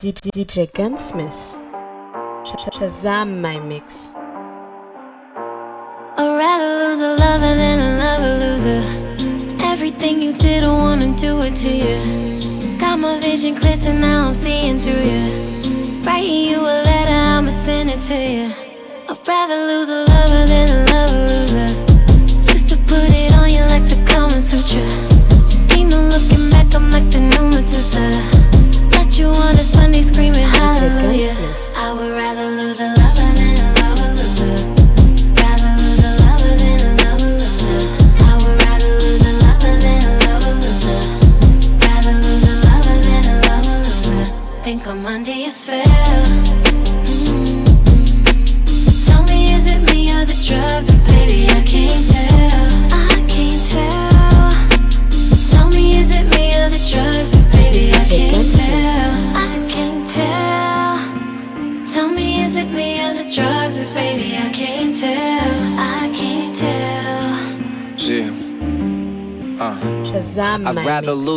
DJ, Gunsmith. Sh- Shazam my mix. I'd rather lose a lover than a lover loser. Everything you did, I wanna do it to you. Got my vision clear, so now I'm seeing through you. Writing you a letter, I'ma send it to you. I'd rather lose a lover than a lover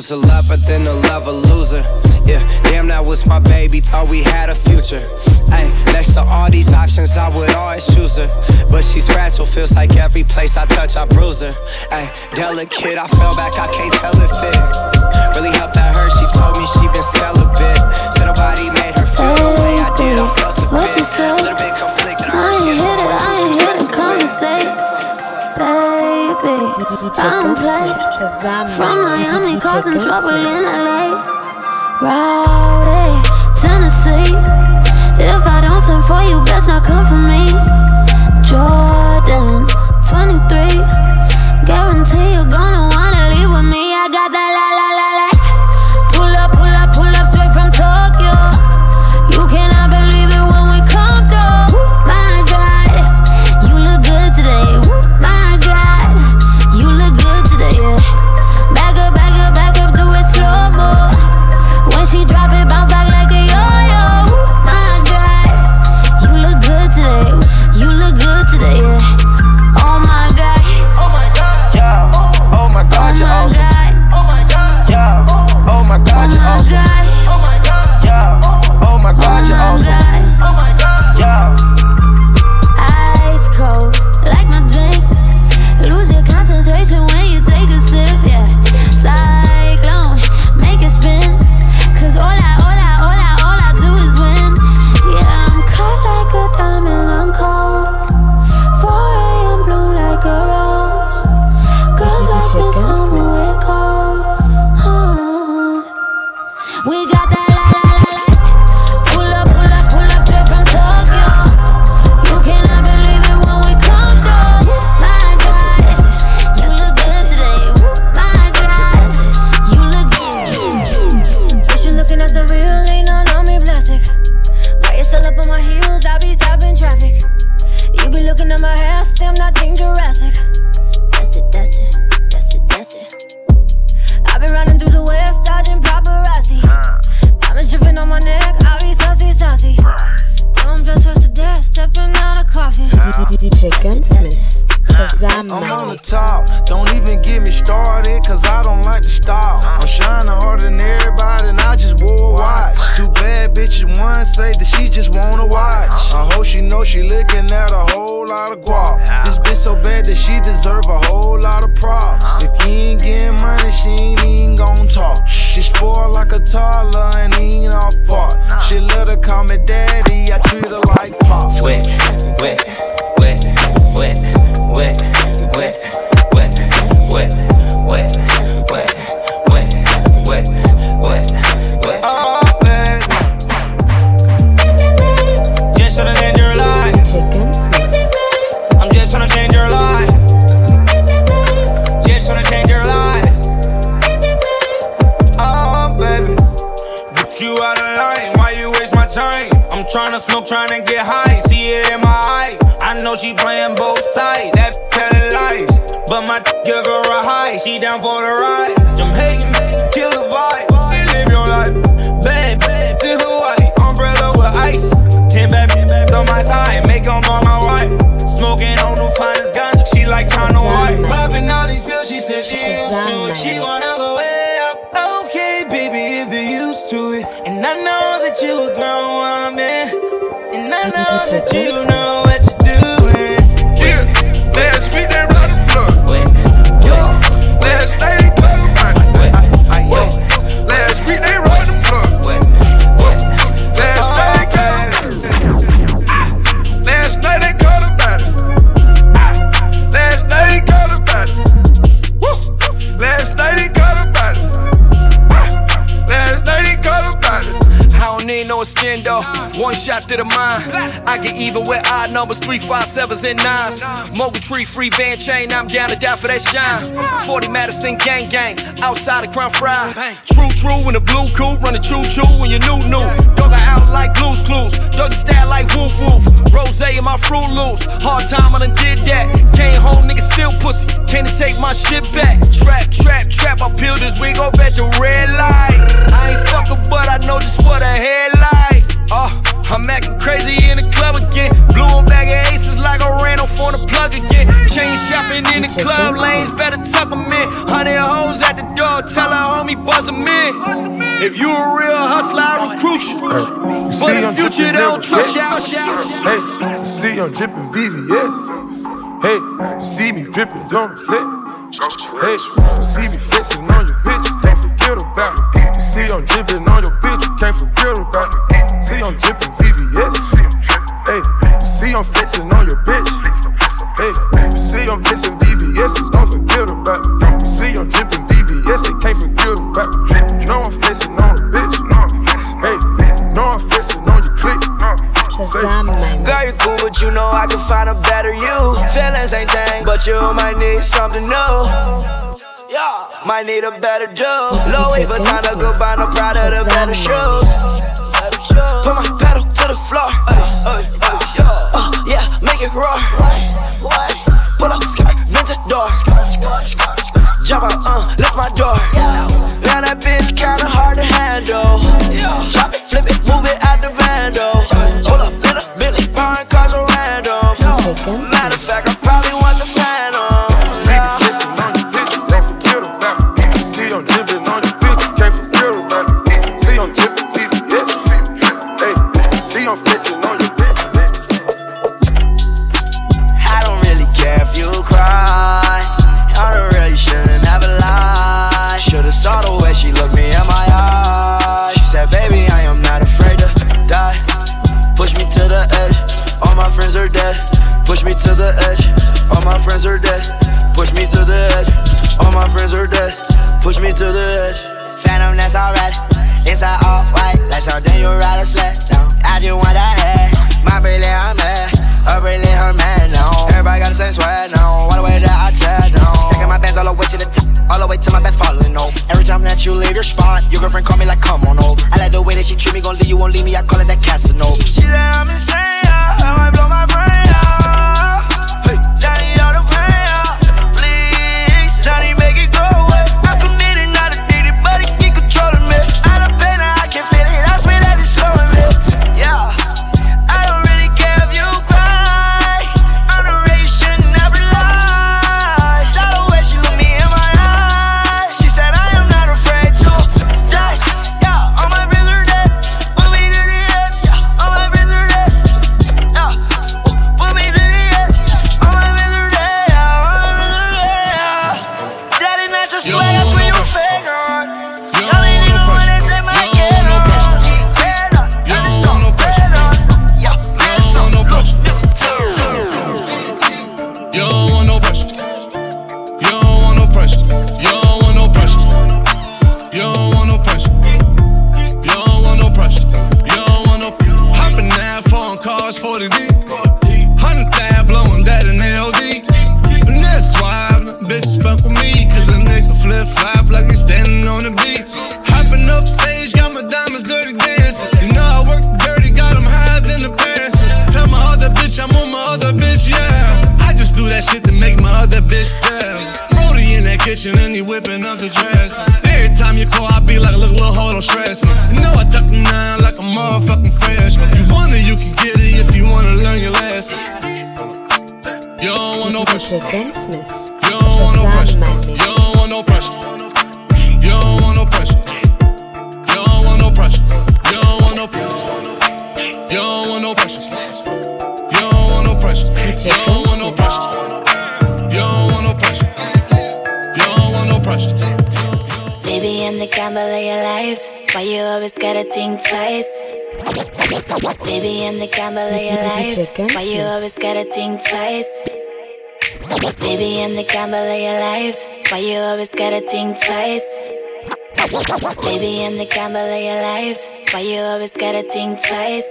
lose a lover than a lover loser. Yeah, damn, that was my baby. Thought we had a future. Ay, next to all these options, I would always choose her. But she's fragile, feels like every place I touch, I bruise her. Ay, delicate, I fell back, I can't tell if it really helped at her. She told me she been celibate. Said nobody made her feel the way I did. I felt a What bit. you say? Little bit conflicted. I ain't hit it, I ain't hit it, come and say, baby. I'm. Shazam From. Miami, causing trouble in. LA. Rowdy, Tennessee. If I don't send for you, best not come for me. Jordan, all die. Say that she just wanna watch. I hope she know she looking at a whole lot of guap. This bitch so bad that she deserve a whole lot of props. If you ain't getting money, she ain't even gon' talk. She spoiled like a toddler and ain't our fault. She let her call me daddy, I treat her like pop. wet, wet, tryna smoke, tryna get high. See it in my eye. I know she playing both sides. That telling lies. But my give her a high. She down for the ride. I'm hating, kill the vibe. Live your life. Bad, bad, this Hawaii. Umbrella with ice. Ten bad bitches on my side. Make 'em on my wife. Smoking on the finest ganja. She like China White. Popping all these pills. She said she used to it. She wanna go way up. Okay, baby, if you're used to it. And I know that you a grown woman, and I know that you know even with odd numbers, three, five, sevens, and nines. Mogul tree, free band chain. I'm down to die for that shine. 40 Madison gang gang. Outside of Crown Fry. True, true in the blue coupe. Running choo choo when you new new. Dog out like Blue's Clues. Doggy style like woof woof. Rose in my fruit loops. Hard time, I done did that. Came home, nigga still pussy. Can't take my shit back. Trap, trap, trap. I peel this wig off at the red light. I ain't fucking, but I know just what a headlight. Oh, I'm acting crazy in the club again. Blew a bag of aces like I ran off on the plug again. Chain shopping in the club lanes, better tuck 'em in. Hundred hoes at the door, tell her homie buzz 'em in. If you a real hustler, I recruit you. You But see I'm future, they don't trust you. Hey, you see I'm dripping VVS. Hey, you see me dripping, don't flip. Hey, you see me flexing on your bitch, don't forget about me. You see I'm dripping on your bitch, you can't forget about me. See I'm dripping VVS. Hey, see I'm flexing on your bitch. Hey, see I'm flexing VVS, don't forget about me. You see I'm dripping VVS, they can't forget about me. You know I'm flexing on a bitch. Hey, you know I'm flexing on your clique. Shazam. Girl, you cool, but you know I can find a better you. Feelings ain't thing, but you might need something new. Yeah, might need a better do. Low wait for time to go buy no proud of the better shoes. Put my pedal to the floor. Ay, uh, yeah, make it roar. Pull up skirt, vintage door. Jump out, uh, lift my door. Now that bitch kinda hard to handle. Chop it, flip it, move it out the bando. Hold up, little Billy, foreign cars are random. Matter of fact, I cars 40 deep. Hundred thou blowing that in LD. And that's why the bitches fuck with me. Cause a nigga flip flop like he's standing on the beach. Hopping up stage, got my diamonds dirty dancing. You know I work dirty, got them higher than the parents. Tell my other bitch I'm on my other bitch, yeah. I just do that shit to make my other bitch down. Brody in that kitchen and he whipping up the dress. Every time you call, I be like, look, little hoe, don't stress me. You know I tuck them down like a motherfucking freshman. You can get it if you wanna learn your lesson. Don't want no pressure. Pressure. You don't want no pressure. You don't want no pressure. You don't want no pressure. You don't want no pressure. You don't want no pressure. You don't want no pressure. You don't want no pressure. You don't want no pressure. You don't want no pressure. Baby, I'm the gamble of your life. Why you always gotta think twice? Baby, I'm the gamble of your life. Why you always gotta think twice? Baby, I'm the gamble of your life. Why you always gotta think twice? Baby, I'm the gamble of your life. Why you always gotta think twice?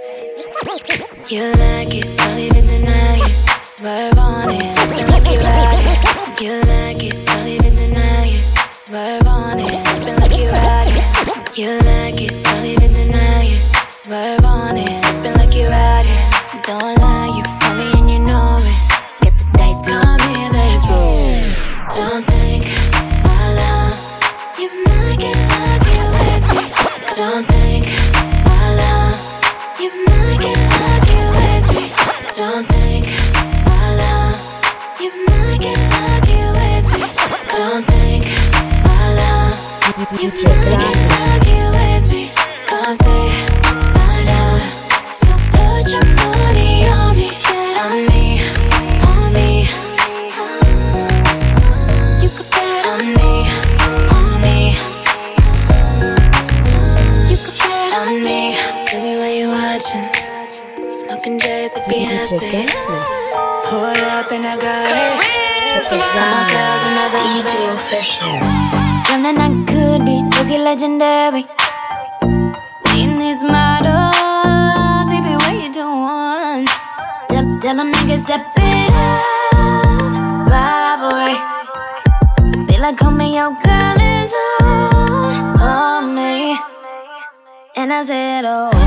You like it, don't even deny it. Swerve on it, nothing like you ride it. You like it, don't even deny it. Swerve on it, nothing like you ride it. You like it, don't even deny it. Swerve it. Like you. Don't lie, you want me and you know it. Get the dice, come let's roll. Don't think out loud. You might get lucky with me. Don't think out loud. You might get lucky with me. Don't think out loud. You might get lucky with me. Don't think. You might get step it up, rivalry. Be like, call me your girl is on, on me, and I said, oh.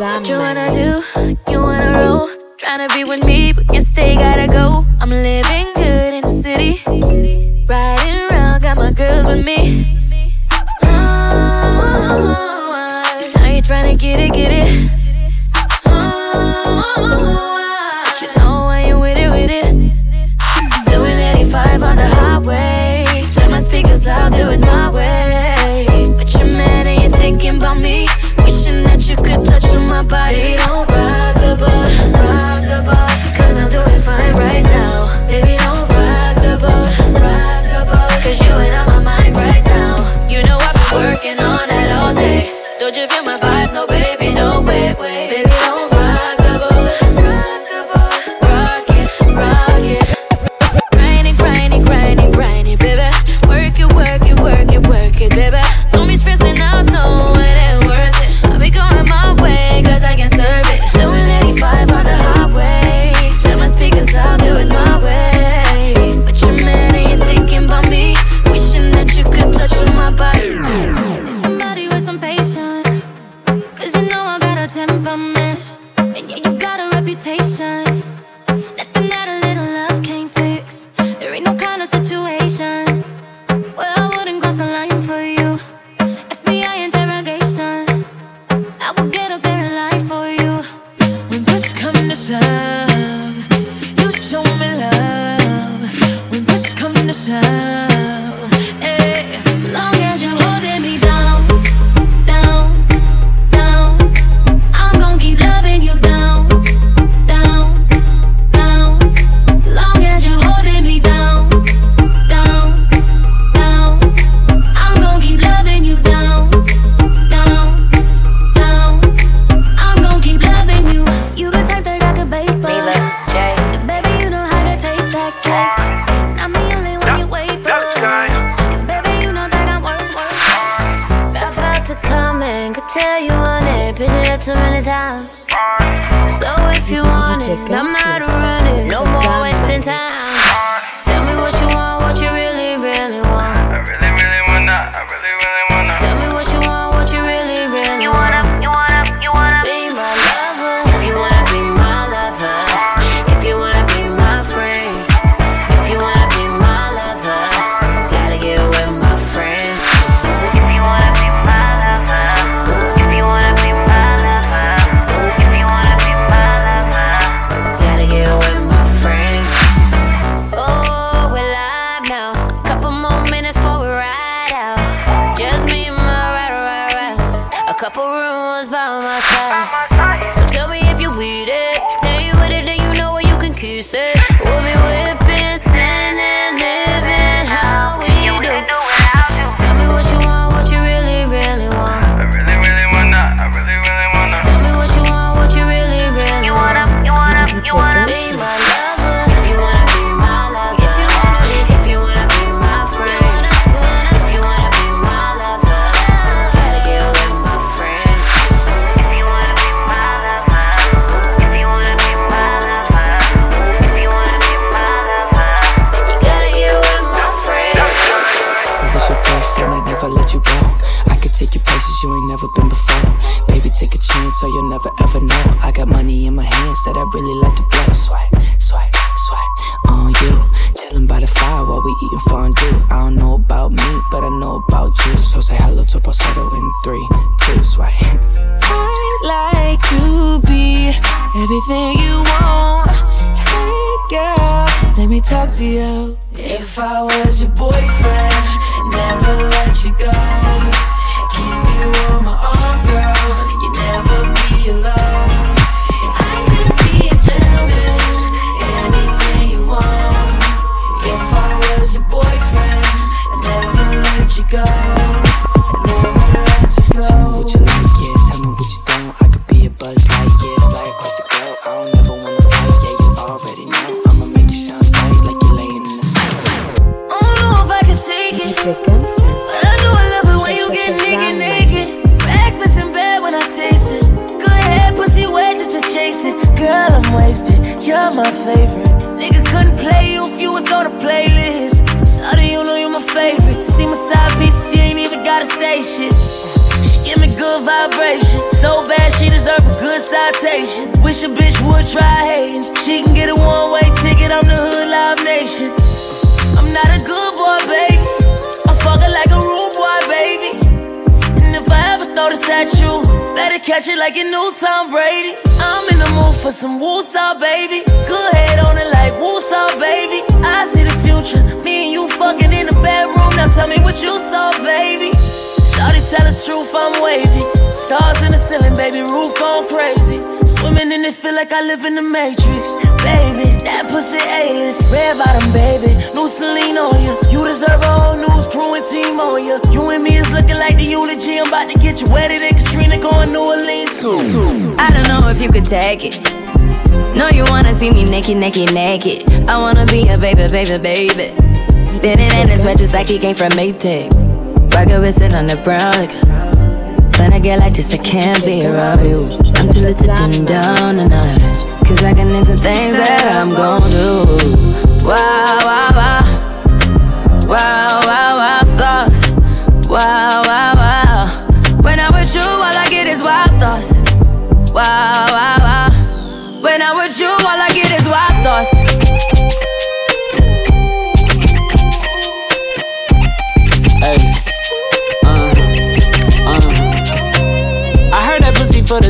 What you wanna do? You wanna roll? Tryna be with me, but you stay gotta go. I'm living was by my side. So tell me if you with it. Now you with it, then you know where you can kiss it. We'll be whipping, sending it. Never been before. Baby, take a chance, so you'll never ever know. I got money in my hands that I really like to blow. Swipe, swipe, swipe on you. Chillin' by the fire while we eating fondue. I don't know about me, but I know about you. So say hello to falsetto in three, two, swipe. I'd like to be everything you want. Hey girl, let me talk to you. If I was your boyfriend, never let you go. On vibration. So bad, she deserve a good citation. Wish a bitch would try hating. She can get a one way ticket, I'm the hood live nation. I'm not a good boy, baby. I fuck her like a rude boy, baby. And if I ever throw this at you, better catch it like you new Tom Brady. I'm in the mood for some woosah, baby. Good head on it like woosah, baby. I see the future. Me and you fucking in the bedroom. Now tell me what you saw, baby. Shawty tell the truth, I'm wavy. Stars in the ceiling, baby, roof gone crazy. Swimming in it, feel like I live in the Matrix. Baby, that pussy A-list. Red bottom, baby, new Celine on you. You deserve a whole news crew and team on you. You and me is looking like the eulogy. I'm about to get you wetter than Katrina going New Orleans. I don't know if you could take it. No, you wanna see me naked, naked, naked. I wanna be a baby, baby, baby. Spinning in his red just like he came from Maytag. Rocket with it on the brown. Like, when I get like this, I can't be around you. I'm too little to dim down the night. Cause I can into things that I'm gon' do.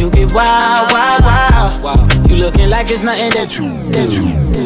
You get wild, wild, wild. You looking like it's nothing that you, that you.